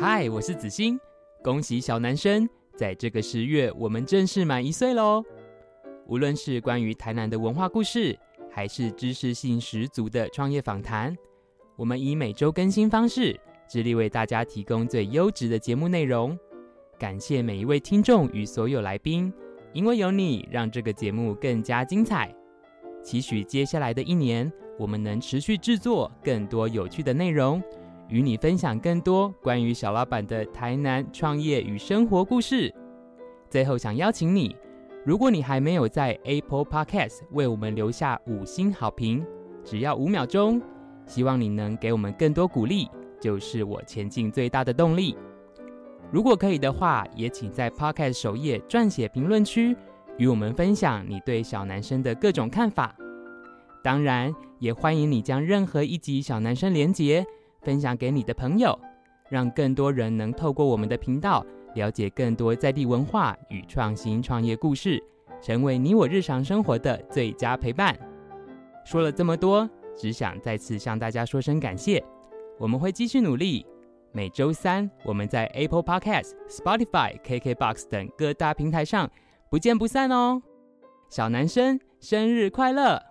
嗨，我是子欣，恭喜小男生，在这个十月，我们正式满一岁喽！无论是关于台南的文化故事，还是知识性十足的创业访谈，我们以每周更新方式，致力为大家提供最优质的节目内容。感谢每一位听众与所有来宾，因为有你，让这个节目更加精彩。期许接下来的一年，我们能持续制作更多有趣的内容，与你分享更多关于小老板的台南创业与生活故事。最后，想邀请你，如果你还没有在 Apple Podcast 为我们留下五星好评，只要五秒钟，希望你能给我们更多鼓励，就是我前进最大的动力。如果可以的话，也请在 Podcast 首页撰写评论区，与我们分享你对小男生的各种看法。当然，也欢迎你将任何一集小男生连结分享给你的朋友，让更多人能透过我们的频道了解更多在地文化与创新创业故事，成为你我日常生活的最佳陪伴。说了这么多，只想再次向大家说声感谢。我们会继续努力。每周三，我们在 Apple Podcast、Spotify、KKBox 等各大平台上不见不散哦！小男生生日快乐！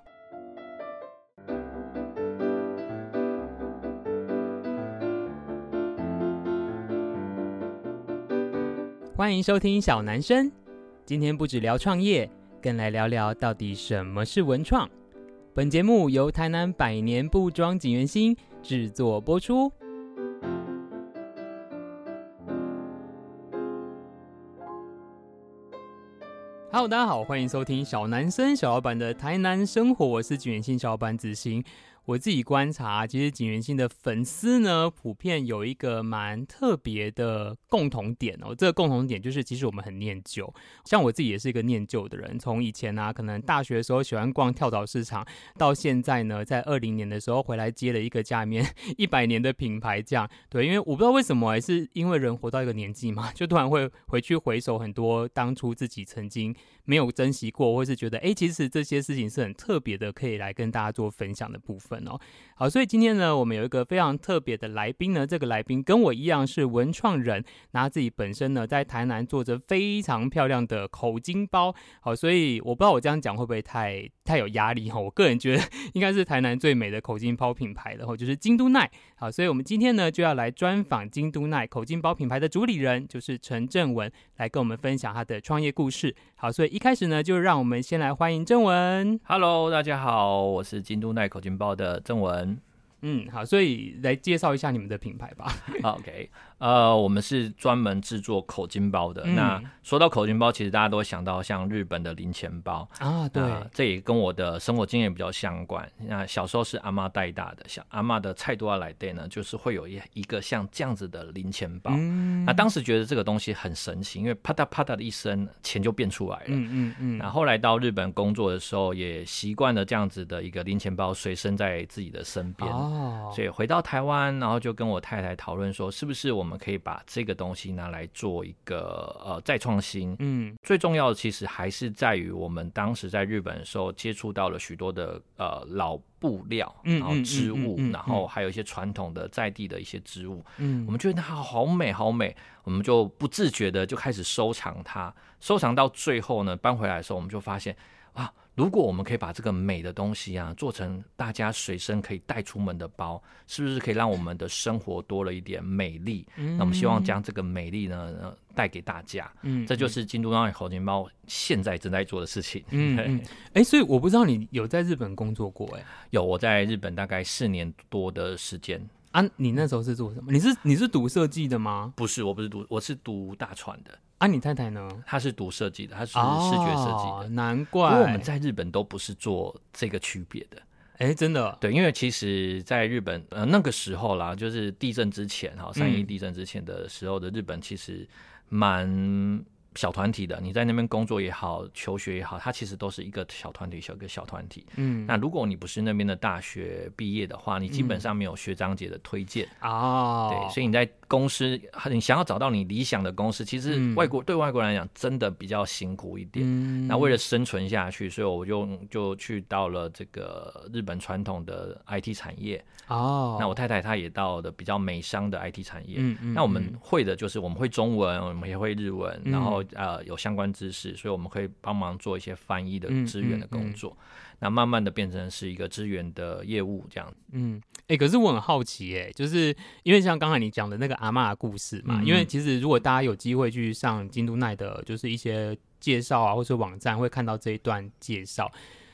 欢迎收听小男生。今天不只聊创业，更来聊聊到底什么是文创。本节目由台南百年布庄锦源兴制作播出。Hello，大家好，欢迎收听小男生小老板的台南生活，我是景源兴小老板子欣。我自己观察，其实锦源兴的粉丝呢，普遍有一个蛮特别的共同点哦。这个共同点就是，其实我们很念旧。像我自己也是一个念旧的人，从以前啊，可能大学的时候喜欢逛跳蚤市场，到现在呢，在二零年的时候回来接了一个家里面 一百年的品牌，这样对。因为我不知道为什么，还是因为人活到一个年纪嘛，就突然会回去回首很多当初自己曾经没有珍惜过，或是觉得哎，其实这些事情是很特别的，可以来跟大家做分享的部分。哦，好，所以今天呢，我们有一个非常特别的来宾呢。这个来宾跟我一样是文创人，那他自己本身呢在台南做着非常漂亮的口金包。好，所以我不知道我这样讲会不会太太有压力哈。我个人觉得应该是台南最美的口金包品牌，然后就是京都奈。好，所以我们今天呢就要来专访京都奈口金包品牌的主理人，就是陈正文，来跟我们分享他的创业故事。好，所以一开始呢，就让我们先来欢迎正文。Hello，大家好，我是京都奈口金包的。的正文，嗯，好，所以来介绍一下你们的品牌吧。OK。呃，我们是专门制作口金包的。嗯、那说到口金包，其实大家都会想到像日本的零钱包啊，对，这也跟我的生活经验比较相关。那小时候是阿妈带大的，像阿妈的菜多来带呢，就是会有一一个像这样子的零钱包。嗯、那当时觉得这个东西很神奇，因为啪嗒啪嗒的一声，钱就变出来了。嗯嗯嗯。那后来到日本工作的时候，也习惯了这样子的一个零钱包随身在自己的身边。哦。所以回到台湾，然后就跟我太太讨论说，是不是我们我们可以把这个东西拿来做一个呃再创新，嗯，最重要的其实还是在于我们当时在日本的时候接触到了许多的呃老布料，然后织物，然后还有一些传统的在地的一些织物，嗯，我们觉得它好美好美，我们就不自觉的就开始收藏它，收藏到最后呢，搬回来的时候我们就发现啊。如果我们可以把这个美的东西啊做成大家随身可以带出门的包，是不是可以让我们的生活多了一点美丽？嗯、那我们希望将这个美丽呢带给大家。嗯，这就是京都奈口金包现在正在做的事情。嗯，哎、嗯欸，所以我不知道你有在日本工作过、欸？哎，有，我在日本大概四年多的时间。啊，你那时候是做什么？你是你是读设计的吗？不是，我不是读，我是读大传的。啊，你太太呢？她是读设计的，她是视觉设计的。哦，难怪。因为我们在日本都不是做这个区别的。哎、欸，真的。对，因为其实在日本，呃，那个时候啦，就是地震之前哈，三一地震之前的时候的日本，其实蛮。小团体的，你在那边工作也好，求学也好，它其实都是一个小团体，小一个小团体。嗯，那如果你不是那边的大学毕业的话，你基本上没有学长姐的推荐哦。对，所以你在公司，你想要找到你理想的公司，其实外国、嗯、对外国人来讲真的比较辛苦一点。嗯、那为了生存下去，所以我就就去到了这个日本传统的 IT 产业。哦，那我太太她也到的比较美商的 IT 产业。嗯嗯。那我们会的就是我们会中文，我们也会日文，然后呃有相关知识，所以我们可以帮忙做一些翻译的支援的工作。那慢慢的变成是一个支援的业务这样。嗯，哎、欸，可是我很好奇、欸，哎，就是因为像刚才你讲的那个阿嬷的故事嘛，嗯、因为其实如果大家有机会去上京都奈的，就是一些介绍啊，或是网站会看到这一段介绍。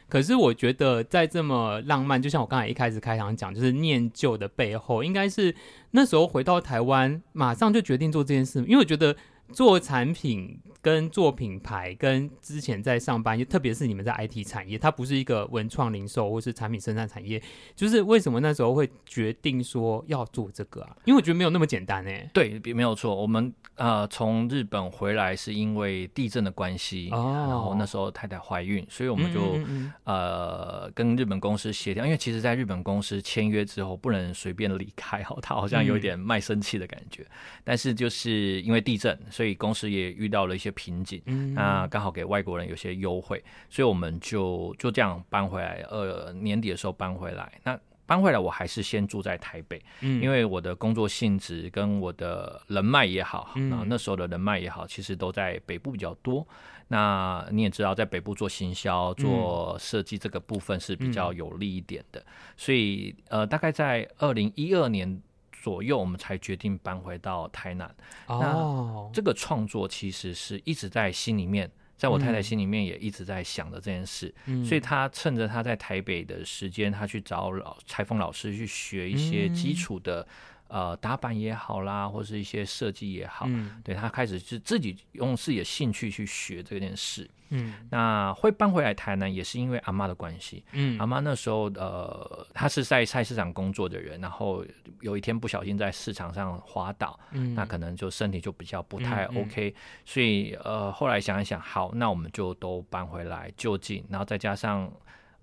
可是我觉得在这么浪漫，就像我刚才一开始开场讲，就是念旧的背后，应该是那时候回到台湾，马上就决定做这件事，因为我觉得。做产品跟做品牌，跟之前在上班，特别是你们在 IT 产业，它不是一个文创零售或是产品生产产业，就是为什么那时候会决定说要做这个啊？因为我觉得没有那么简单诶。对，没有错。我们呃从日本回来是因为地震的关系，哦，然后那时候太太怀孕，所以我们就嗯嗯嗯呃跟日本公司协调，因为其实在日本公司签约之后不能随便离开，哈，他好像有点卖身契的感觉，嗯、但是就是因为地震。所以公司也遇到了一些瓶颈，嗯、那刚好给外国人有些优惠，所以我们就就这样搬回来。呃，年底的时候搬回来。那搬回来，我还是先住在台北，嗯、因为我的工作性质跟我的人脉也好，嗯、那时候的人脉也好，其实都在北部比较多。那你也知道，在北部做行销、做设计这个部分是比较有利一点的。嗯、所以，呃，大概在二零一二年。左右，我们才决定搬回到台南。哦，那这个创作其实是一直在心里面，在我太太心里面也一直在想着这件事。嗯，所以她趁着她在台北的时间，她去找老裁缝老师去学一些基础的。嗯呃，打板也好啦，或是一些设计也好，嗯，对，他开始是自己用自己的兴趣去学这件事，嗯，那会搬回来台南也是因为阿妈的关系，嗯，阿妈那时候呃，他是在菜市场工作的人，然后有一天不小心在市场上滑倒，嗯，那可能就身体就比较不太 OK，嗯。嗯，所以呃，后来想一想，好，那我们就都搬回来就近，然后再加上。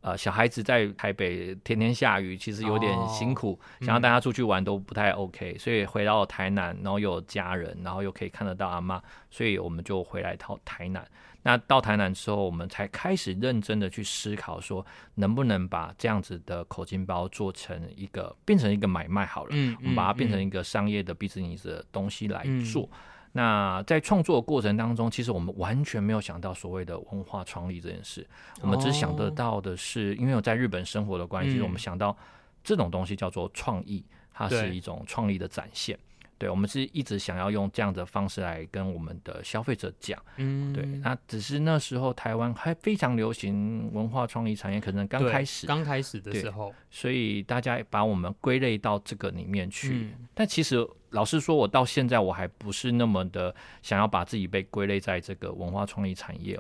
呃，小孩子在台北天天下雨，其实有点辛苦，想要带他出去玩都不太 OK，所以回到台南，然后有家人，然后又可以看得到阿妈，所以我们就回来到台南。那到台南之后，我们才开始认真的去思考，说能不能把这样子的口金包做成一个，变成一个买卖好了，嗯，我们把它变成一个商业的 business 的东西来做。嗯那在创作的过程当中，其实我们完全没有想到所谓的文化创意这件事，我们只想得到的是，因为我在日本生活的关系，我们想到这种东西叫做创意，它是一种创意的展现。对，我们是一直想要用这样的方式来跟我们的消费者讲，嗯，对。那只是那时候台湾还非常流行文化创意产业，可能刚开始，刚开始的时候，所以大家把我们归类到这个里面去。嗯、但其实老实说，我到现在我还不是那么的想要把自己被归类在这个文化创意产业，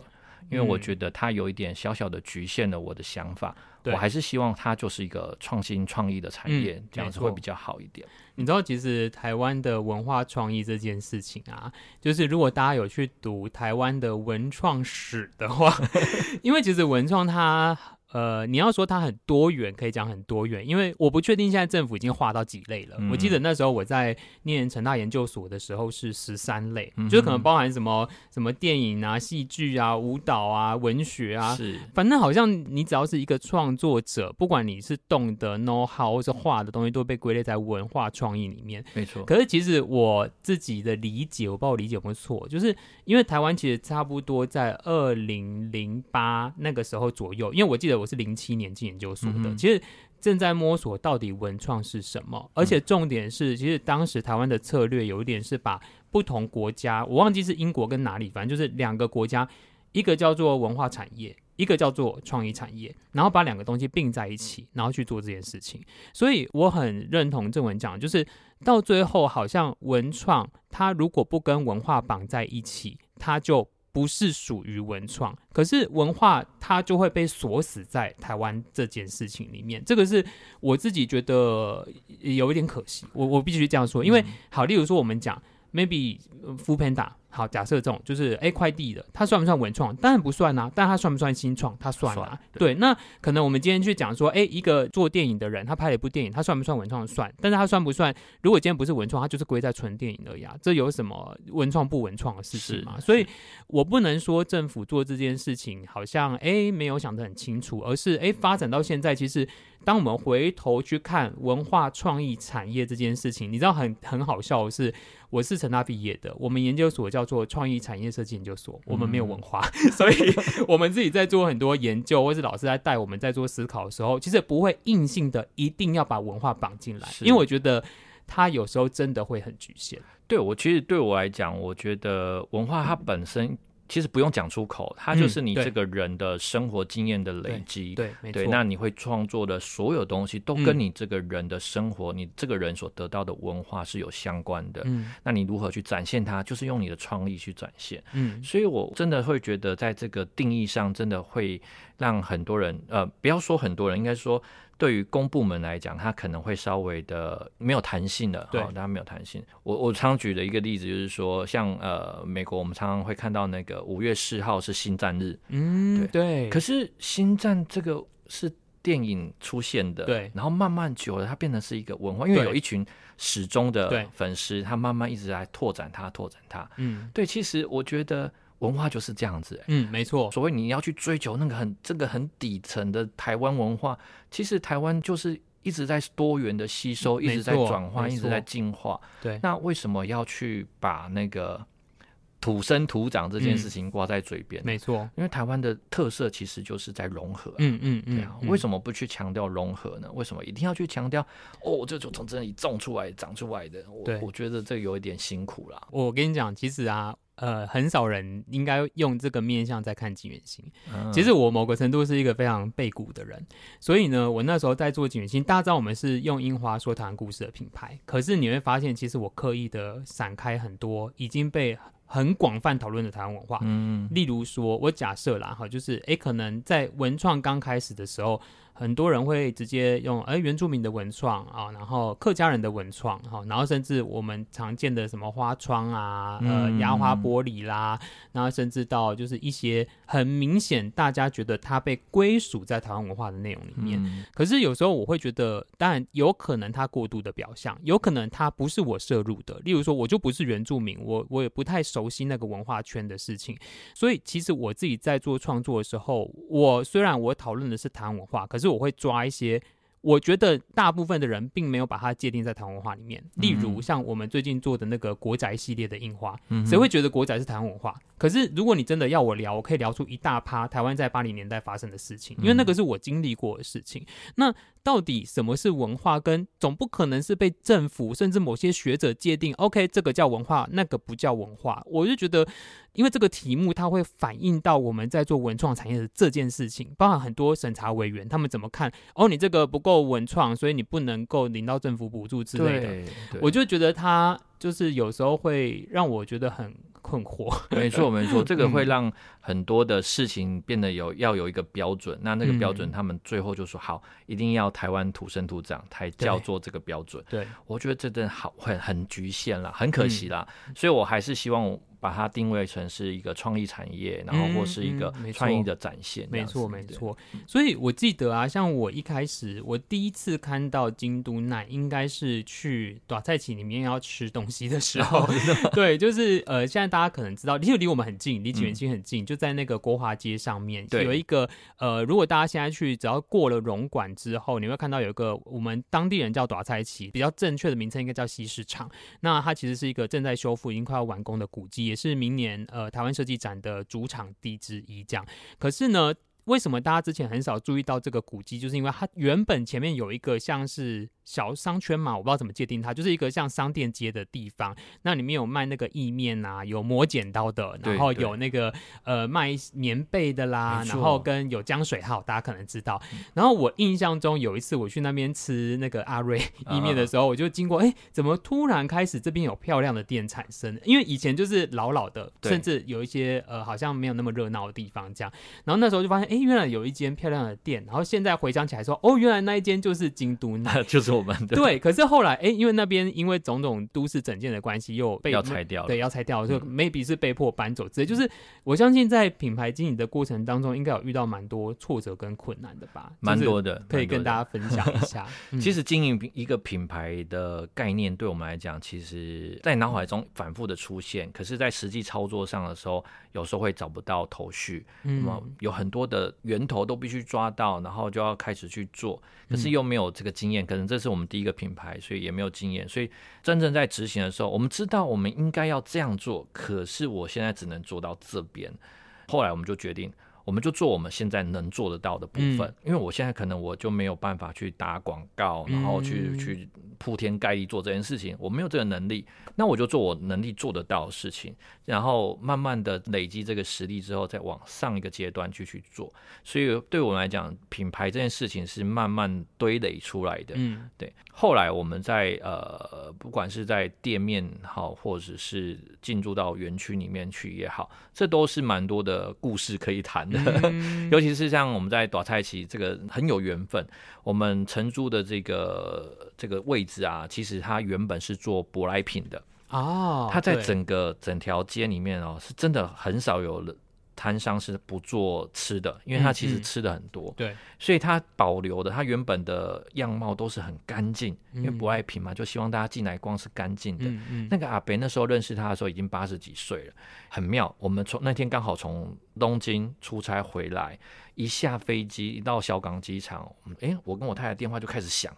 因为我觉得它有一点小小的局限了我的想法。对我还是希望它就是一个创新创意的产业，嗯、这样子会比较好一点。你知道，其实台湾的文化创意这件事情啊，就是如果大家有去读台湾的文创史的话，因为其实文创它。呃，你要说它很多元，可以讲很多元，因为我不确定现在政府已经划到几类了。嗯、我记得那时候我在念成大研究所的时候是十三类，嗯、就是可能包含什么什么电影啊、戏剧啊、舞蹈啊、文学啊，是，反正好像你只要是一个创作者，不管你是动的 know how 或是画的东西，都被归类在文化创意里面。没错。可是其实我自己的理解，我不知道我理解有没有错，就是因为台湾其实差不多在二零零八那个时候左右，因为我记得。我是零七年进研究所的，嗯、其实正在摸索到底文创是什么，而且重点是，其实当时台湾的策略有一点是把不同国家，我忘记是英国跟哪里，反正就是两个国家，一个叫做文化产业，一个叫做创意产业，然后把两个东西并在一起，然后去做这件事情。所以我很认同正文讲，就是到最后好像文创它如果不跟文化绑在一起，它就。不是属于文创，可是文化它就会被锁死在台湾这件事情里面，这个是我自己觉得有一点可惜。我我必须这样说，因为好，例如说我们讲 maybe Foodpanda 好，假设这种就是哎，快递的，它算不算文创？当然不算啊。但它算不算新创？它算啊。对，对，那可能我们今天去讲说，哎，一个做电影的人，他拍了一部电影，他算不算文创？算。但是他算不算？如果今天不是文创，他就是归在纯电影而已啊。这有什么文创不文创的事情吗？所以我不能说政府做这件事情好像哎没有想得很清楚，而是哎发展到现在，其实当我们回头去看文化创意产业这件事情，你知道很很好笑的是。我是成大毕业的，我们研究所叫做创意产业设计研究所，我们没有文化，嗯、所以我们自己在做很多研究，或是老师在带我们在做思考的时候，其实不会硬性的一定要把文化绑进来，因为我觉得它有时候真的会很局限。对，我其实对我来讲，我觉得文化它本身。其实不用讲出口，它就是你这个人的生活经验的累积。对，对，对，那你会创作的所有东西，都跟你这个人的生活，嗯、你这个人所得到的文化是有相关的。嗯，那你如何去展现它？就是用你的创意去展现。嗯，所以我真的会觉得，在这个定义上，真的会让很多人，呃，不要说很多人，应该说。对于公部门来讲，它可能会稍微的没有弹性的，对，它没有弹性。我我常举的一个例子就是说，像呃美国，我们常常会看到那个五月四号是星战日，嗯，对。对，可是星战这个是电影出现的，对，然后慢慢久了，它变成是一个文化，因为有一群始终的粉丝，他慢慢一直在拓展它，拓展它。嗯，对，其实我觉得。文化就是这样子，欸，嗯，没错。所谓你要去追求那个很这个很底层的台湾文化，其实台湾就是一直在多元的吸收，一直在转换，一直在进化。对，那为什么要去把那个土生土长这件事情挂在嘴边？没错，因为台湾的特色其实就是在融合，啊。嗯嗯嗯，对啊，为什么不去强调融合呢？为什么一定要去强调哦？这就从这里种出来、长出来的？我我觉得这有一点辛苦啦。我跟你讲，其实啊。呃，很少人应该用这个面向在看锦源兴。其实我某个程度是一个非常背骨的人，所以呢，我那时候在做景元星，大家知道我们是用樱花说台湾故事的品牌，可是你会发现，其实我刻意的闪开很多已经被很广泛讨论的台湾文化。嗯，例如说，我假设啦哈，就是诶，可能在文创刚开始的时候。很多人会直接用哎原住民的文创啊，然后客家人的文创哈，然后甚至我们常见的什么花窗啊，呃压花玻璃啦，然后甚至到就是一些很明显大家觉得它被归属在台湾文化的内容里面。可是有时候我会觉得，当然有可能它过度的表象，有可能它不是我摄入的。例如说，我就不是原住民，我我也不太熟悉那个文化圈的事情。所以其实我自己在做创作的时候，我虽然我讨论的是台湾文化，可是。是我会抓一些，我觉得大部分的人并没有把它界定在台湾文化里面。例如像我们最近做的那个国宅系列的印花，谁会觉得国宅是台湾文化？可是如果你真的要我聊，我可以聊出一大趴台湾在八零年代发生的事情，因为那个是我经历过的事情。那到底什么是文化？跟总不可能是被政府甚至某些学者界定，OK，这个叫文化，那个不叫文化。我就觉得。因为这个题目，它会反映到我们在做文创产业的这件事情，包含很多审查委员他们怎么看哦，你这个不够文创，所以你不能够领到政府补助之类的。我就觉得他就是有时候会让我觉得很困惑。没错，没错，这个会让很多的事情变得有要有一个标准。那那个标准，他们最后就说好，一定要台湾土生土长才叫做这个标准。对，我觉得这真的好很很局限了，很可惜啦。所以我还是希望。把它定位成是一个创意产业，然后或是一个创意的展现。没错，没错。所以我记得啊，像我一开始我第一次看到京都奈，应该是去短菜市里面要吃东西的时候。对，就是呃，现在大家可能知道，离离我们很近，离锦源区很近，就在那个国华街上面有一个呃，如果大家现在去，只要过了 rom 馆之后，你会看到有一个我们当地人叫大菜市，比较正确的名称应该叫西市场。那它其实是一个正在修复、已经快要完工的古迹。也是明年呃台湾设计展的主场地之一，这样。可是呢，为什么大家之前很少注意到这个古迹？就是因为它原本前面有一个像是。小商圈嘛，我不知道怎么界定它，就是一个像商店街的地方。那里面有卖那个意面啊，有磨剪刀的，然后有那个呃卖棉被的啦，然后跟有江水号，大家可能知道。然后我印象中有一次我去那边吃那个阿瑞意面的时候，我就经过，哎，怎么突然开始这边有漂亮的店产生？因为以前就是老老的，甚至有一些呃好像没有那么热闹的地方这样。然后那时候就发现，哎，原来有一间漂亮的店。然后现在回想起来说，哦，原来那一间就是京都那，就是。我们的。对，可是后来，哎，因为那边因为种种都市整建的关系，又被要拆掉了，对，要拆掉，就 maybe 是被迫搬走之类。就是我相信在品牌经营的过程当中，应该有遇到蛮多挫折跟困难的吧？蛮多的，可以跟大家分享一下。其实经营一个品牌的概念，对我们来讲，其实在脑海中反复的出现，可是，在实际操作上的时候，有时候会找不到头绪。那么有很多的源头都必须抓到，然后就要开始去做，可是又没有这个经验，可能这是我们第一个品牌，所以也没有经验，所以真正在执行的时候，我们知道我们应该要这样做，可是我现在只能做到这边。后来我们就决定。我们就做我们现在能做得到的部分，嗯、因为我现在可能我就没有办法去打广告，然后去、嗯、去铺天盖地做这件事情，我没有这个能力，那我就做我能力做得到的事情，然后慢慢的累积这个实力之后，再往上一个阶段去去做。所以对我们来讲，品牌这件事情是慢慢堆垒出来的。嗯，对。后来我们在呃，不管是在店面好，或者是进驻到园区里面去也好，这都是蛮多的故事可以谈。嗯、尤其是像我们在短菜期这个很有缘分，我们承租的这个这个位置啊，其实它原本是做舶来品的。哦，它在整个整条街里面哦，是真的很少有摊商是不做吃的，因为他其实吃的很多，嗯嗯、对，所以他保留的他原本的样貌都是很干净，嗯、因为不爱品嘛，就希望大家进来光是干净的。那个阿伯那时候认识他的时候已经八十几岁了，很妙。我们从那天刚好从东京出差回来，一下飞机一到小港机场，哎、欸，我跟我太太电话就开始响。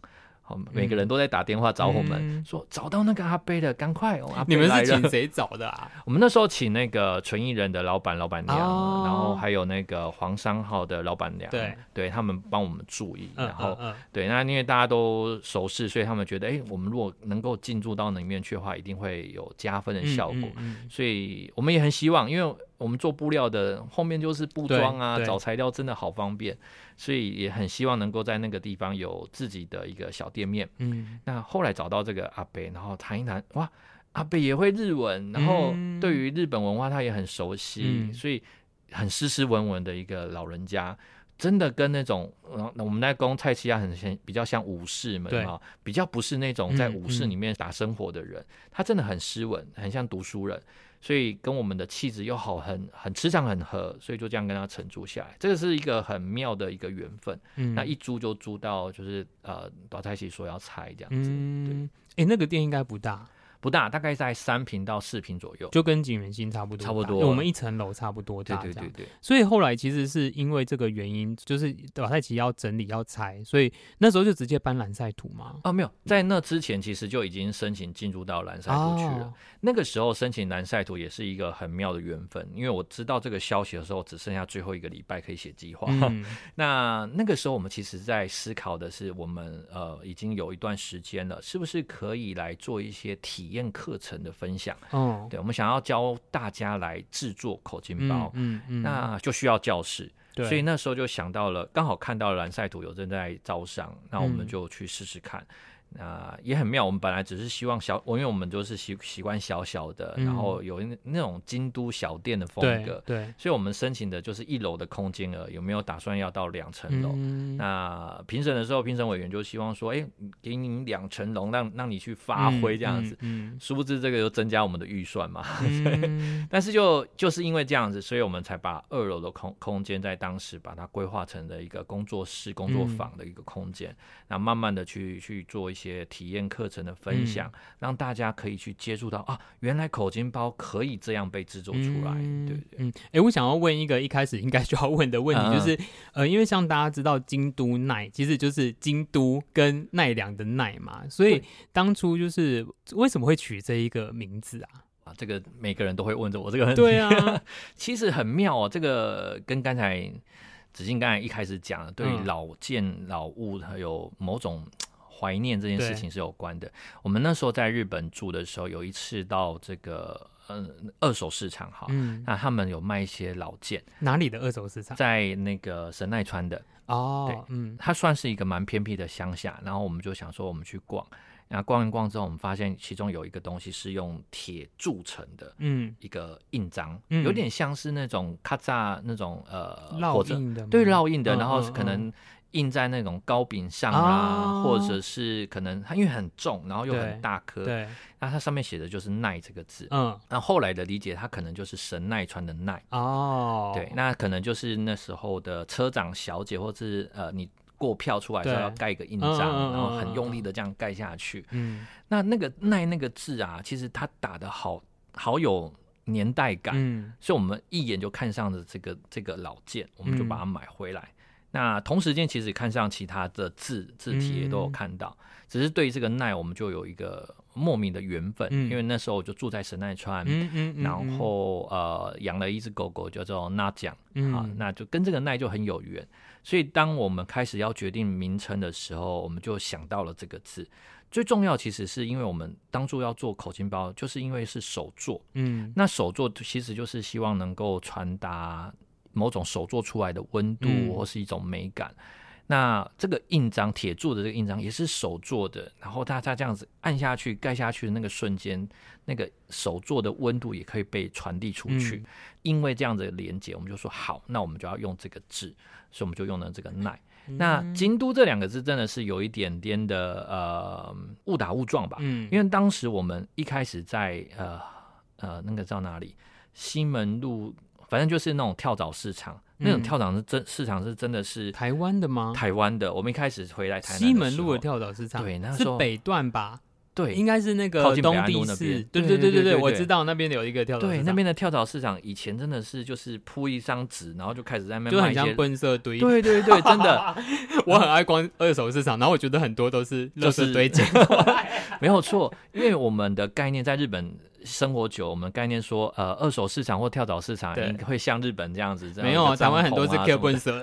好，每个人都在打电话找我们，嗯、说找到那个阿贝了，赶快哦！阿伯你们是请谁找的啊？我们那时候请那个纯艺人的老板、老板娘，哦、然后还有那个黄商号的老板娘，对，对他们帮我们注意，然后、对，那因为大家都熟识，所以他们觉得，哎，我们如果能够进驻到里面去的话，一定会有加分的效果，所以我们也很希望，因为。我们做布料的后面就是布庄啊，找材料真的好方便，所以也很希望能够在那个地方有自己的一个小店面。嗯，那后来找到这个阿伯，然后谈一谈，哇，阿伯也会日文，然后对于日本文化他也很熟悉，嗯、所以很斯斯文文的一个老人家，真的跟那种，我们那公菜市啊很像，比较像武士们啊，比较不是那种在武士里面打生活的人，嗯嗯、他真的很斯文，很像读书人。所以跟我们的气质又好，很很磁场很合，所以就这样跟他承租下来，这个是一个很妙的一个缘分。嗯，那一租就租到就是呃，大菜喜说要拆这样子。嗯，哎，那个店应该不大。不大，大概在三平到四平左右，就跟锦源兴差不多，差不多。我们一层楼差不多大，对对对对。所以后来其实是因为这个原因，就是老太奇要整理要拆，所以那时候就直接搬蓝赛图嘛。哦，没有，在那之前其实就已经申请进入到蓝赛图去了。哦、那个时候申请蓝赛图也是一个很妙的缘分，因为我知道这个消息的时候，只剩下最后一个礼拜可以写计划。嗯、那那个时候我们其实在思考的是，我们呃已经有一段时间了，是不是可以来做一些体验课程的分享，哦，对，我们想要教大家来制作口琴包，嗯嗯，嗯，那就需要教室，对，所以那时候就想到了，刚好看到了蓝赛图有正在招商，那我们就去试试看。嗯啊、呃，也很妙。我们本来只是希望小，因为我们就是习习惯小小的，嗯、然后有那那种京都小店的风格，对，对，所以我们申请的就是一楼的空间了。有没有打算要到两层楼？嗯、那评审的时候，评审委员就希望说，哎、欸，给你两层楼，让让你去发挥这样子。嗯，嗯，殊不知这个又增加我们的预算嘛。嗯、但是就就是因为这样子，所以我们才把二楼的空空间在当时把它规划成了一个工作室、工作坊的一个空间，那、嗯、慢慢的去去做一些。些体验课程的分享，嗯、让大家可以去接触到啊，原来口巾包可以这样被制作出来，嗯、对不对？嗯，哎、欸，我想要问一个一开始应该就要问的问题，就是、嗯、呃，因为像大家知道京都奈其实就是京都跟奈良的奈嘛，所以当初就是为什么会取这一个名字啊？啊，这个每个人都会问着我这个问题，对啊，其实很妙哦，这个跟刚才子敬刚才一开始讲的，对老件老物还有某种。怀念这件事情是有关的。我们那时候在日本住的时候，有一次到这个嗯二手市场哈，嗯、那他们有卖一些老件。哪里的二手市场？在那个神奈川的哦，对，嗯，它算是一个蛮偏僻的乡下。然后我们就想说，我们去逛。然后逛一逛之后，我们发现其中有一个东西是用铁铸成的，嗯，一个印章，嗯、有点像是那种咔嚓那种呃烙印的，对，烙印的。嗯、然后可能。印在那种糕饼上啊，或者是可能它因为很重，然后又很大颗，对，那它上面写的就是耐这个字，嗯，那后来的理解，它可能就是神奈川的奈。哦，对，那可能就是那时候的车长小姐，或是呃你。过票出来时候要盖一个印章，然后很用力的这样盖下去。嗯，那那个耐那个字啊，其实它打的好好有年代感，嗯，所以我们一眼就看上了这个这个老件，我们就把它买回来。那同时间其实看上其他的字字体也都有看到，只是对于这个奈，我们就有一个莫名的缘分，因为那时候我就住在神奈川，然后呃养了一只狗狗叫做那酱，啊，那就跟这个奈就很有缘。所以，当我们开始要决定名称的时候，我们就想到了这个字。最重要，其实是因为我们当初要做口金包，就是因为是手做。嗯，那手做其实就是希望能够传达某种手做出来的温度或是一种美感。嗯那这个印章，铁做的这个印章也是手做的，然后大家这样子按下去、盖下去的那个瞬间，那个手做的温度也可以被传递出去。嗯、因为这样子的连接，我们就说好，那我们就要用这个字，所以我们就用了这个耐。嗯、那京都这两个字真的是有一点点的呃误打误撞吧？嗯，因为当时我们一开始在呃呃那个叫哪里西门路，反正就是那种跳蚤市场。那种跳蚤是真市场是真的是台湾的吗？台湾的，我们一开始回来台南西门路的跳蚤市场，对，那时候是北段吧？对，应该是那个东帝寺，对对对对对，我知道那边有一个跳蚤市场。对，那边的跳蚤市场以前真的是就是铺一张纸，然后就开始在那边卖一些，就很像堆。对对对，真的，我很爱逛二手市场，然后我觉得很多都是垃圾堆积。没有错，因为我们的概念在日本生活久，我们概念说，呃，二手市场或跳蚤市场会像日本这样子，没有啊，台湾很多是 Q 粪色。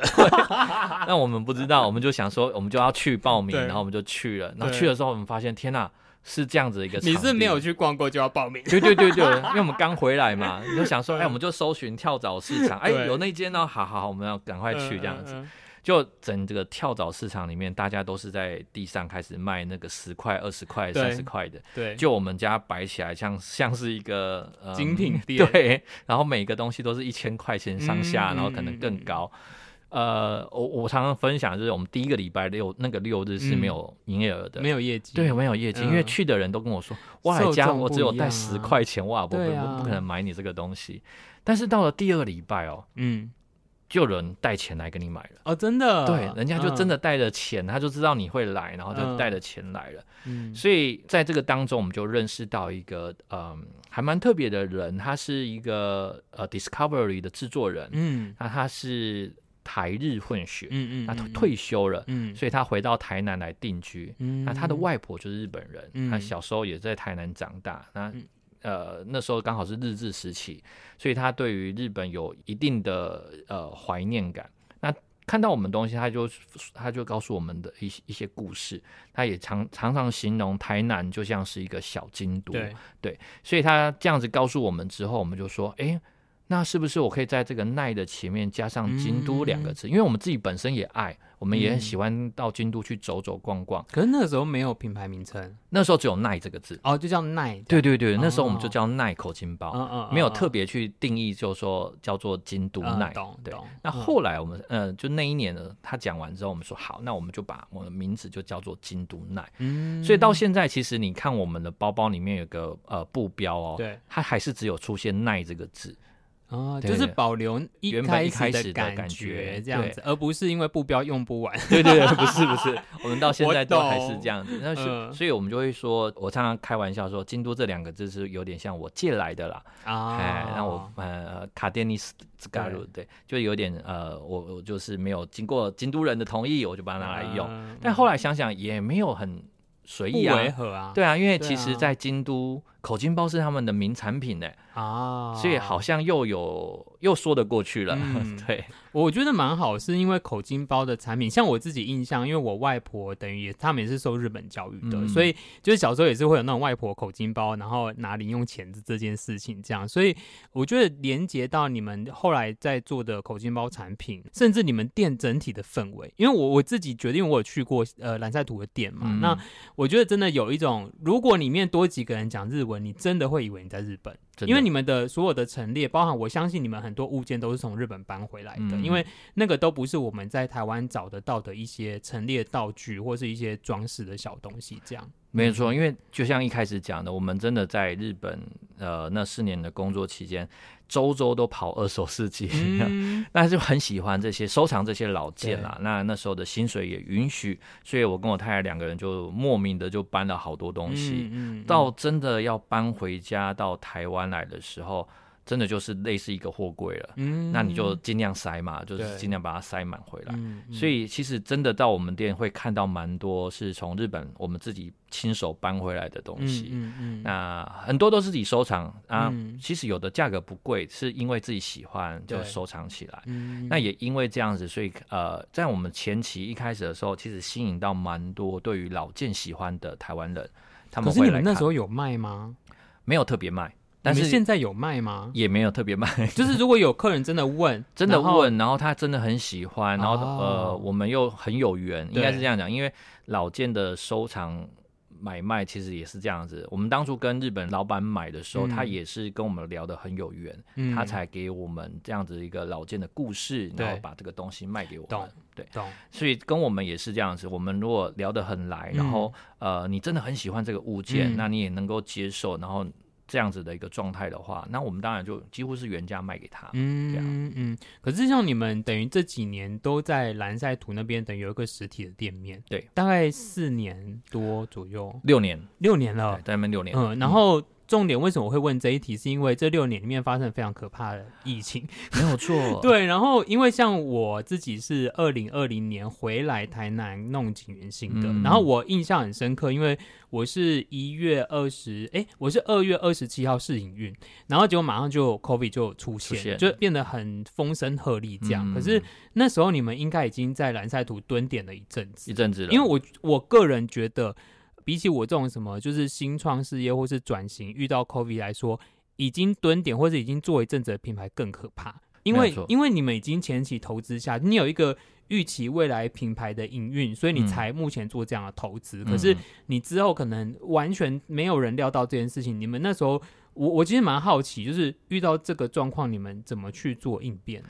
那我们不知道，我们就想说，我们就要去报名，然后我们就去了。然后去的时候，我们发现，天呐！是这样子一个，你是没有去逛过就要报名？对对对对，因为我们刚回来嘛，你就想说，哎，我们就搜寻跳蚤市场，哎，有那间呢，好好好，我们要赶快去这样子。就整这个跳蚤市场里面，大家都是在地上开始卖那个十块、二十块、三十块的，对，就我们家摆起来像像是一个精品店，对，然后每个东西都是一千块钱上下，然后可能更高。呃，我我常常分享，就是我们第一个礼拜六那个六日是没有营业额的，没有业绩，对，没有业绩，因为去的人都跟我说，哇，来家我只有带十块钱，哇，不不不可能买你这个东西。但是到了第二个礼拜哦，嗯，就有人带钱来跟你买了，哦，真的，对，人家就真的带着钱，他就知道你会来，然后就带着钱来了，嗯，所以在这个当中，我们就认识到一个嗯，还蛮特别的人，他是一个呃 Discovery 的制作人，嗯，那他是。台日混血，嗯嗯，他退休了，嗯，所以他回到台南来定居，嗯，那他的外婆就是日本人，嗯，他小时候也在台南长大，那呃那时候刚好是日治时期，所以他对于日本有一定的呃怀念感。那看到我们东西，他就他就告诉我们的一些一些故事，他也常常常形容台南就像是一个小京都，对。对，所以他这样子告诉我们之后，我们就说，哎。那是不是我可以在这个耐的前面加上京都两个字？因为我们自己本身也爱，我们也很喜欢到京都去走走逛逛。可是那个时候没有品牌名称，那时候只有耐这个字哦，就叫耐。对对对，那时候我们就叫耐口金包，没有特别去定义，就是说叫做京都耐。对。那后来我们呃，就那一年呢，他讲完之后，我们说好，那我们就把我的名字就叫做京都耐。嗯。所以到现在，其实你看我们的包包里面有个呃布标哦，对，它还是只有出现耐这个字。哦，就是保留一开始的感觉这样子，而不是因为布标用不完。对对对，不是不是，我们到现在都还是这样子。那是，所以我们就会说，我常常开玩笑说，京都这两个字是有点像我借来的啦。啊，哎，那我呃卡甸尼斯嘎鲁对，就有点呃，我我就是没有经过京都人的同意，我就把它拿来用。但后来想想也没有很随意啊，违和啊。对啊，因为其实在京都口金包是他们的名产品呢。啊，所以好像又有又说得过去了，嗯、对，我觉得蛮好，是因为口金包的产品，像我自己印象，因为我外婆等于也他们也是受日本教育的，嗯、所以就是小时候也是会有那种外婆口金包，然后拿零用钱这件事情，这样，所以我觉得连接到你们后来在做的口金包产品，甚至你们店整体的氛围，因为我我自己决定我有去过呃蓝赛图的店嘛，嗯、那我觉得真的有一种，如果里面多几个人讲日文，你真的会以为你在日本，因为你们的所有的陈列，包含我相信你们很多物件都是从日本搬回来的，嗯、因为那个都不是我们在台湾找得到的一些陈列道具或是一些装饰的小东西，这样。没错，因为就像一开始讲的，我们真的在日本，呃，那四年的工作期间，周周都跑二手市集，嗯、那就很喜欢这些收藏这些老件啦。那那时候的薪水也允许，所以我跟我太太两个人就莫名的就搬了好多东西。嗯嗯嗯、到真的要搬回家到台湾来的时候。真的就是类似一个货柜了，嗯，那你就尽量塞嘛，就是尽量把它塞满回来。嗯嗯、所以其实真的到我们店会看到蛮多是从日本我们自己亲手搬回来的东西，嗯嗯，嗯那很多都是自己收藏啊。嗯、其实有的价格不贵，是因为自己喜欢就收藏起来。嗯、那也因为这样子，所以呃，在我们前期一开始的时候，其实吸引到蛮多对于老件喜欢的台湾人。他们会来。可是你们那时候有卖吗？没有特别卖。但是现在有卖吗？也没有特别卖，就是如果有客人真的问，真的问，然后他真的很喜欢，然后呃，我们又很有缘，应该是这样讲，因为老件的收藏买卖其实也是这样子。我们当初跟日本老板买的时候，他也是跟我们聊得很有缘，他才给我们这样子一个老件的故事，然后把这个东西卖给我们。对，所以跟我们也是这样子。我们如果聊得很来，然后呃，你真的很喜欢这个物件，那你也能够接受，然后。这样子的一个状态的话，那我们当然就几乎是原价卖给他。嗯样嗯。可是像你们等于这几年都在蓝赛图那边，等于有一个实体的店面。对，大概四年多左右。六年，六年了，在那边六年。嗯，然后。重点为什么我会问这一题？是因为这六年里面发生了非常可怕的疫情，没有错。对，然后因为像我自己是二零二零年回来台南弄景元星的，嗯、然后我印象很深刻，因为我是一月二十，哎，我是二月二十七号试营运，然后结果马上就 COVID 就出现，出现就变得很风声鹤唳这样。嗯、可是那时候你们应该已经在蓝赛图蹲点了一阵子，一阵子了，因为我我个人觉得。比起我这种什么就是新创事业或是转型遇到 COVID 来说，已经蹲点或者已经做一阵子的品牌更可怕，因为因为你们已经前期投资下，你有一个预期未来品牌的营运，所以你才目前做这样的投资。嗯、可是你之后可能完全没有人料到这件事情。你们那时候，我我其实蛮好奇，就是遇到这个状况，你们怎么去做应变？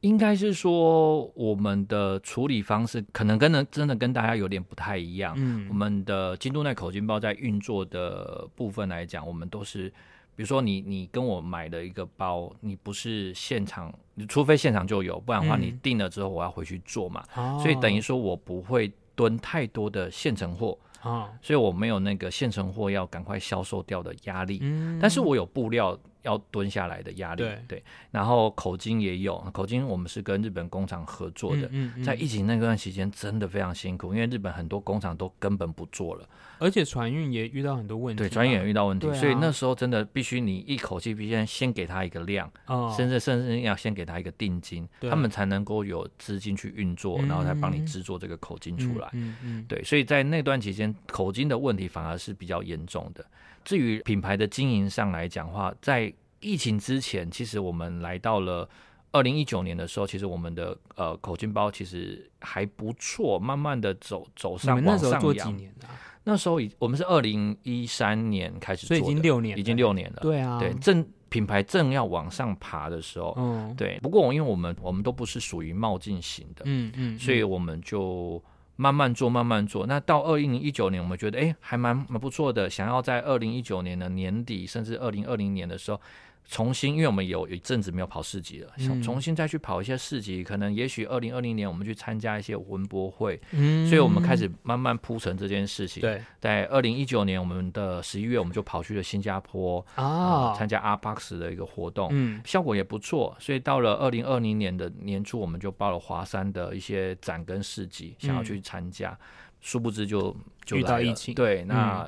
应该是说，我们的处理方式可能跟真的跟大家有点不太一样。嗯，我们的京都奈口金包在运作的部分来讲，我们都是，比如说你你跟我买的一个包，你不是现场，除非现场就有，不然的话你订了之后我要回去做嘛。嗯，所以等于说我不会囤太多的现成货。啊，所以我没有那个现成货要赶快销售掉的压力。嗯，但是我有布料。要蹲下来的压力，对，对，然后口金也有，口金我们是跟日本工厂合作的，嗯嗯嗯、在疫情那段期间真的非常辛苦，因为日本很多工厂都根本不做了，而且船运也遇到很多问题，对，船运也遇到问题，啊、所以那时候真的必须你一口气必须先给他一个量，哦、甚至甚至要先给他一个定金，他们才能够有资金去运作，然后才帮你制作这个口金出来，对，所以在那段期间口金的问题反而是比较严重的。至于品牌的经营上来讲的话，在疫情之前，其实我们来到了二零一九年的时候，其实我们的呃口径包其实还不错，慢慢的走走上往上扬。几年啊？那时候已我们是二零一三年开始做的，所以已经六年，已经六年了。对啊，对正品牌正要往上爬的时候，嗯，对。不过我因为我们我们都不是属于冒进型的，嗯嗯，所以我们就。慢慢做，慢慢做。那到二零一九年，我们觉得哎，还蛮蛮不错的。想要在二零一九年的年底，甚至二零二零年的时候。重新，因为我们有有一阵子没有跑市集了，想重新再去跑一些市集，可能也许二零二零年我们去参加一些文博会，嗯，所以我们开始慢慢铺陈这件事情。对，在二零一九年我们的十一月，我们就跑去了新加坡啊，参加 ARTBOX 的一个活动，嗯，效果也不错。所以到了二零二零年的年初，我们就报了华山的一些展跟市集，想要去参加。殊不知就就遇到疫情，对，那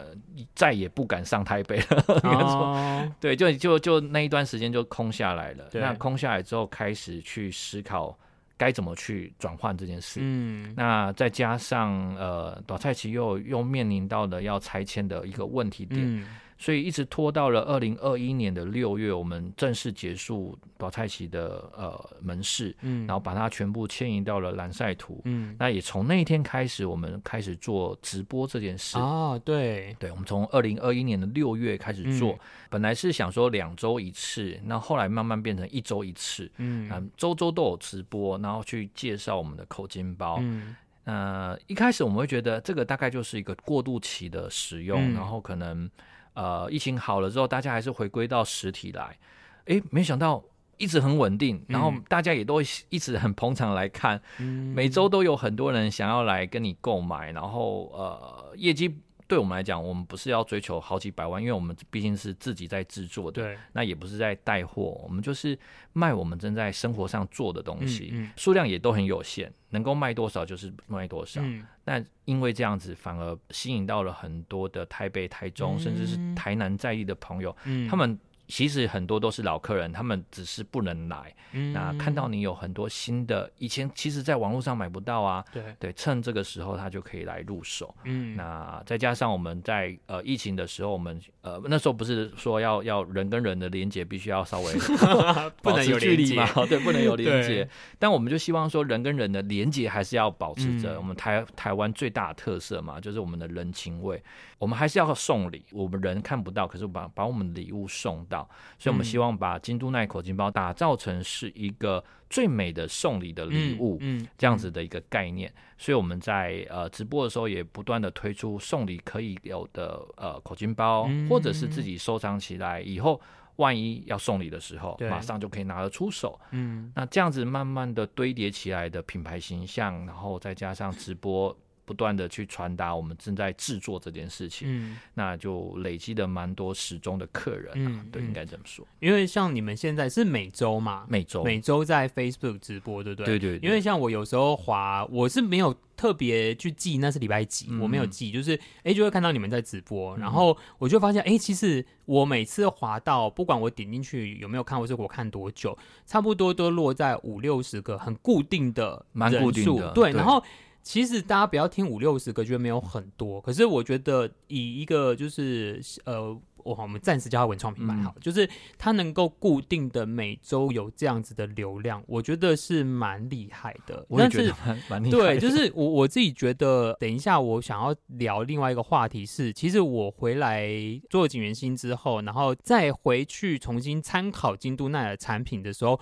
再也不敢上台北了。哦、对，就就就那一段时间就空下来了。那空下来之后，开始去思考该怎么去转换这件事。嗯，那再加上呃，短菜奇又又面临到了要拆迁的一个问题点。嗯所以一直拖到了二零二一年的六月，我们正式结束宝菜期的呃门市，嗯，然后把它全部迁移到了蓝赛图，嗯，那也从那一天开始，我们开始做直播这件事。啊，对，对，我们从二零二一年的六月开始做，嗯、本来是想说两周一次，那后来慢慢变成一周一次，嗯，嗯，周周都有直播，然后去介绍我们的口金包，嗯，呃，一开始我们会觉得这个大概就是一个过渡期的使用，嗯、然后可能。呃，疫情好了之后，大家还是回归到实体来。诶，没想到一直很稳定，然后大家也都一直很捧场来看，嗯、每周都有很多人想要来跟你购买，然后呃，业绩。对我们来讲，我们不是要追求好几百万，因为我们毕竟是自己在制作的，对，那也不是在带货，我们就是卖我们正在生活上做的东西，嗯嗯、数量也都很有限，能够卖多少就是卖多少。嗯、但因为这样子，反而吸引到了很多的台北、台中，嗯、甚至是台南在地的朋友，嗯、他们。其实很多都是老客人，他们只是不能来。嗯、那看到你有很多新的，以前其实在网络上买不到啊。对对，趁这个时候他就可以来入手。嗯，那再加上我们在呃疫情的时候，我们呃那时候不是说要要人跟人的连接必须要稍微 保持距离嘛？对，不能有连接。但我们就希望说人跟人的连接还是要保持着。嗯、我们台台湾最大的特色嘛，就是我们的人情味。我们还是要送礼，我们人看不到，可是把把我们的礼物送到。所以，我们希望把京都奈口金包打造成是一个最美的送礼的礼物，嗯，这样子的一个概念。所以，我们在呃直播的时候也不断的推出送礼可以有的呃口金包，或者是自己收藏起来，以后万一要送礼的时候，马上就可以拿得出手。嗯，那这样子慢慢的堆叠起来的品牌形象，然后再加上直播。不断的去传达我们正在制作这件事情，嗯，那就累积的蛮多时钟的客人，嗯，对，应该这么说。因为像你们现在是每周嘛，每周每周在 Facebook 直播，对不对？对对。因为像我有时候滑，我是没有特别去记那是礼拜几，我没有记，就是哎就会看到你们在直播，然后我就发现哎，其实我每次滑到，不管我点进去有没有看，或是我看多久，差不多都落在五六十个很固定的人数，蛮固定的，对，然后。其实大家不要听五六十个，觉得没有很多。可是我觉得以一个就是呃，我我们暂时叫它文创品牌好，嗯、就是它能够固定的每周有这样子的流量，我觉得是蛮厉害的。我也觉得蛮蛮厉害的。对，就是我我自己觉得，等一下我想要聊另外一个话题是，其实我回来做了锦源兴之后，然后再回去重新参考京都奈的产品的时候。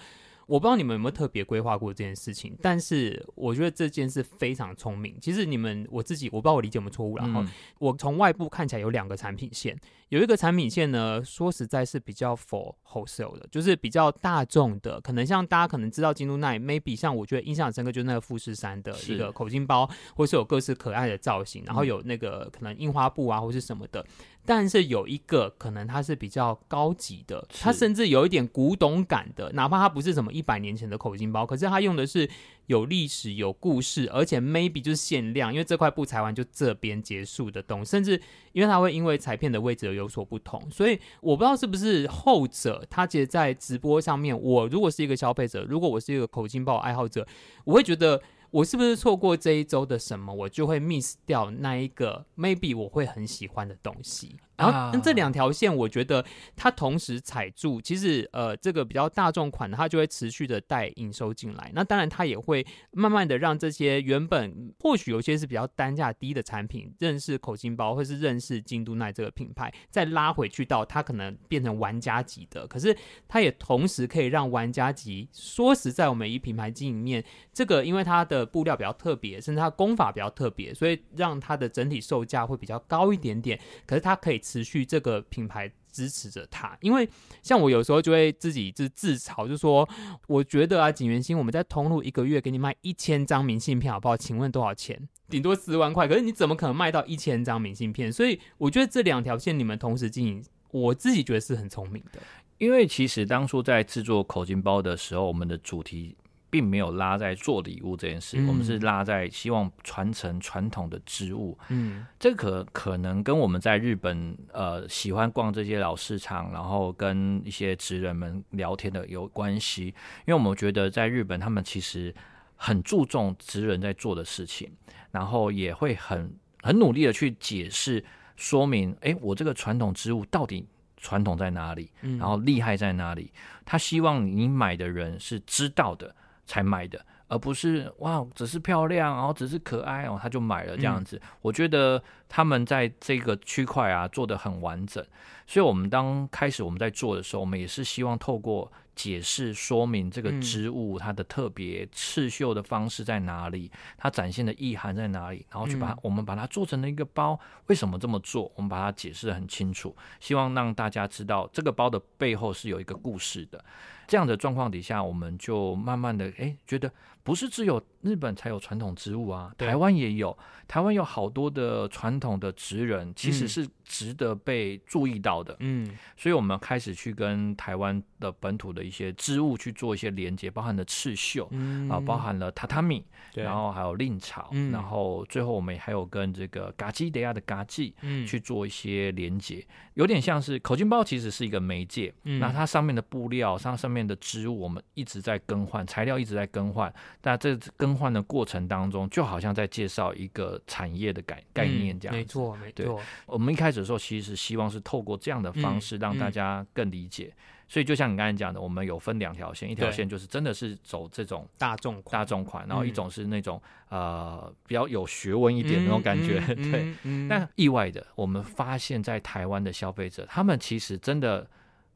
我不知道你们有没有特别规划过这件事情，但是我觉得这件事非常聪明。其实你们我自己我不知道我理解有没有错误，然后我从外部看起来有两个产品线，有一个产品线呢，说实在是比较 for wholesale 的，就是比较大众的，可能像大家可能知道京都奈，maybe 像我觉得印象很深刻就是那个富士山的一个口金包，或是有各式可爱的造型，然后有那个可能印花布啊或是什么的。但是有一个可能它是比较高级的，它甚至有一点古董感的，哪怕它不是什么一百年前的口金包，可是它用的是有历史、有故事，而且 maybe 就是限量，因为这块布裁完就这边结束的东西，甚至因为它会因为裁片的位置而有所不同，所以我不知道是不是后者，他其实在直播上面，我如果是一个消费者，如果我是一个口径爆爱好者，我会觉得。我是不是错过这一周的什么，我就会 miss 掉那一个 maybe 我会很喜欢的东西。然后那这两条线，我觉得它同时踩住，其实呃这个比较大众款，它就会持续的带营收进来。那当然它也会慢慢的让这些原本或许有些是比较单价低的产品，认识口金包或是认识京都奈这个品牌，再拉回去到它可能变成玩家级的。可是它也同时可以让玩家级，说实在，我们以品牌经营面，这个因为它的布料比较特别，甚至它工法比较特别，所以让它的整体售价会比较高一点点。可是它可以。持续这个品牌支持着它，因为像我有时候就会自己就自嘲，就说我觉得啊，景元兴我们在通路一个月给你卖一千张明信片，好不好？请问多少钱？顶多十万块，可是你怎么可能卖到一千张明信片？所以我觉得这两条线你们同时经营，我自己觉得是很聪明的。因为其实当初在制作口金包的时候，我们的主题。并没有拉在做礼物这件事，嗯、我们是拉在希望传承传统的织物。嗯，这可可能跟我们在日本呃喜欢逛这些老市场，然后跟一些职人们聊天的有关系。因为我们觉得在日本，他们其实很注重职人在做的事情，然后也会很很努力的去解释说明，哎，我这个传统织物到底传统在哪里，然后厉害在哪里？他希望你买的人是知道的才买的。而不是哇，只是漂亮，然后只是可爱哦，他就买了这样子。嗯、我觉得他们在这个区块啊做的很完整，所以我们当开始我们在做的时候，我们也是希望透过解释说明这个织物它的特别刺绣的方式在哪里，它展现的意涵在哪里，然后去把它、嗯、我们把它做成了一个包。为什么这么做？我们把它解释的很清楚，希望让大家知道这个包的背后是有一个故事的。这样的状况底下，我们就慢慢的哎觉得。不是只有日本才有传统织物啊，台湾也有。台湾有好多的传统的职人，其实是值得被注意到的。嗯，所以我们开始去跟台湾的本土的一些织物去做一些连接，包含了刺绣，啊，包含了榻榻米，然后还有蔺草，然后最后我们还有跟这个嘎基德亚的嘎记，去做一些连接，有点像是口巾包，其实是一个媒介。嗯那它上面的布料，上上面的织物，我们一直在更换，材料一直在更换。那这更换的过程当中，就好像在介绍一个。产业的概概念这样子，没错，没错。我们一开始的时候，其实是希望是透过这样的方式让大家更理解。所以就像你刚才讲的，我们有分两条线，一条线就是真的是走这种大众大众款，然后一种是那种呃比较有学问一点的那种感觉。对，但意外的，我们发现，在台湾的消费者，他们其实真的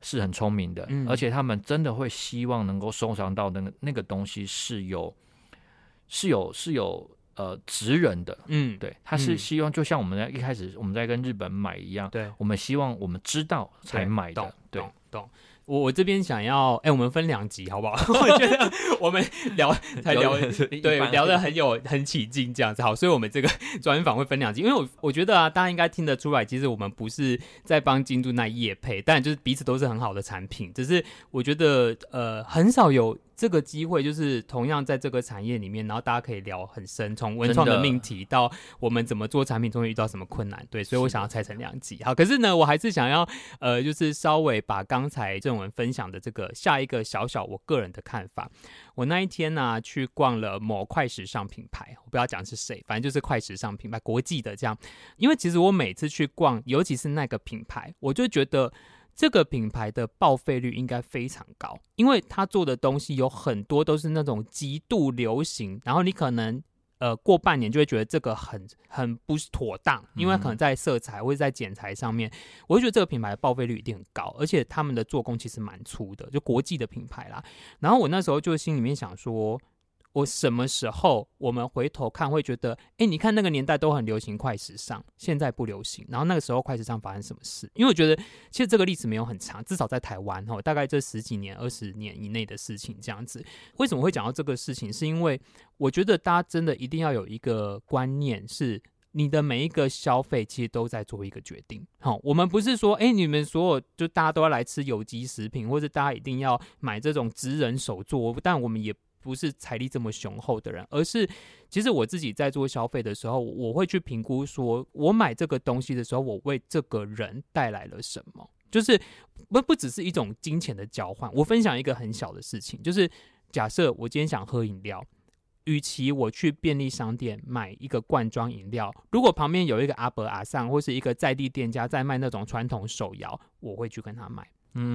是很聪明的，而且他们真的会希望能够收藏到的那那个东西是有是有是有。呃，职人的，嗯，对，他是希望就像我们在一开始我们在跟日本买一样，对，我们希望我们知道才买的，对，懂，懂。我我这边想要，哎、欸，我们分两集好不好？我觉得我们聊才聊，对，聊得很有很起劲这样子，好，所以我们这个 专访会分两集，因为我我觉得啊，大家应该听得出来，其实我们不是在帮京都奈夜配，但就是彼此都是很好的产品，只是我觉得呃很少有。这个机会就是同样在这个产业里面，然后大家可以聊很深，从文创的命题到我们怎么做产品中遇到什么困难，对，所以我想要拆成两集。好，可是呢，我还是想要呃，就是稍微把刚才正文分享的这个下一个小小我个人的看法。我那一天呢、去逛了某快时尚品牌，我不要讲是谁，反正就是快时尚品牌，国际的这样。因为其实我每次去逛，尤其是那个品牌，我就觉得。这个品牌的报废率应该非常高，因为他做的东西有很多都是那种极度流行，然后你可能呃过半年就会觉得这个很很不妥当，因为可能在色彩或者在剪裁上面，我会觉得这个品牌的报废率一定很高，而且他们的做工其实蛮粗的，就国际的品牌啦。然后我那时候就心里面想说。我什么时候我们回头看会觉得，哎，你看那个年代都很流行快时尚，现在不流行。然后那个时候快时尚发生什么事？因为我觉得其实这个历史没有很长，至少在台湾哦，大概这十几年、二十年以内的事情这样子。为什么会讲到这个事情？是因为我觉得大家真的一定要有一个观念，是你的每一个消费其实都在做一个决定。好，我们不是说，哎，你们所有就大家都要来吃有机食品，或者大家一定要买这种职人手作，但我们也。不是财力这么雄厚的人，而是其实我自己在做消费的时候，我会去评估说，我买这个东西的时候，我为这个人带来了什么，就是不不只是一种金钱的交换。我分享一个很小的事情，就是假设我今天想喝饮料，与其我去便利商店买一个罐装饮料，如果旁边有一个阿伯阿上或是一个在地店家在卖那种传统手摇，我会去跟他买。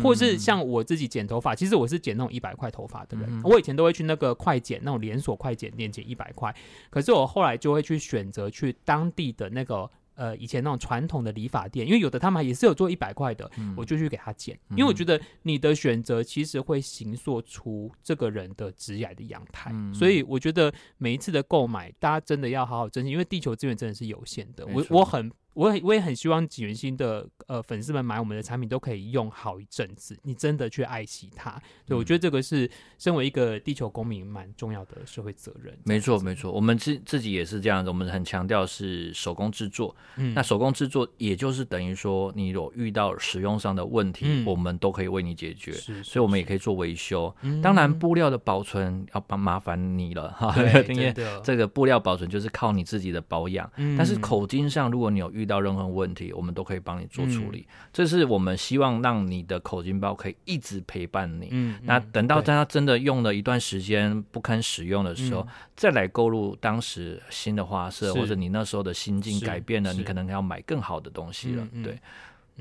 或是像我自己剪头发，其实我是剪那种一百块头发的人。我以前都会去那个快剪那种连锁快剪店剪一百块，可是我后来就会去选择去当地的那个呃以前那种传统的理发店，因为有的他们也是有做一百块的，我就去给他剪。因为我觉得你的选择其实会形塑出这个人的职业的样态，所以我觉得每一次的购买，大家真的要好好珍惜，因为地球资源真的是有限的。我我很。我也我也很希望锦源兴的呃粉丝们买我们的产品都可以用好一阵子，你真的去爱惜它。对，我觉得这个是身为一个地球公民蛮重要的社会责任。没错没错，我们自自己也是这样子，我们很强调是手工制作。嗯，那手工制作也就是等于说你有遇到使用上的问题，嗯、我们都可以为你解决。是，所以我们也可以做维修。嗯、当然布料的保存要帮麻烦你了哈，因为这个布料保存就是靠你自己的保养。嗯、但是口径上如果你有遇遇到任何问题，我们都可以帮你做处理。嗯、这是我们希望让你的口金包可以一直陪伴你。嗯，那等到大家真的用了一段时间不堪使用的时候，嗯、再来购入当时新的花色，或者你那时候的心境改变了，你可能要买更好的东西了。嗯、对。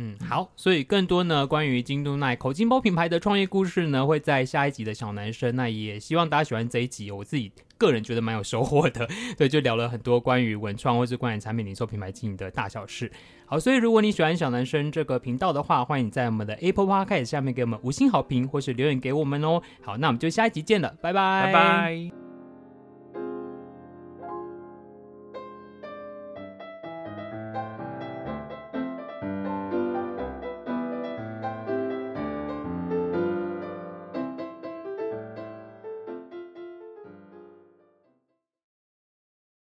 嗯，好，所以更多呢关于京都奈口金包品牌的创业故事呢，会在下一集的小男生。那也希望大家喜欢这一集，我自己个人觉得蛮有收获的。对，就聊了很多关于文创或是关于产品零售品牌经营的大小事。好，所以如果你喜欢小男生这个频道的话，欢迎在我们的 Apple Podcast 下面给我们五星好评，或是留言给我们哦。好，那我们就下一集见了，拜拜，拜拜。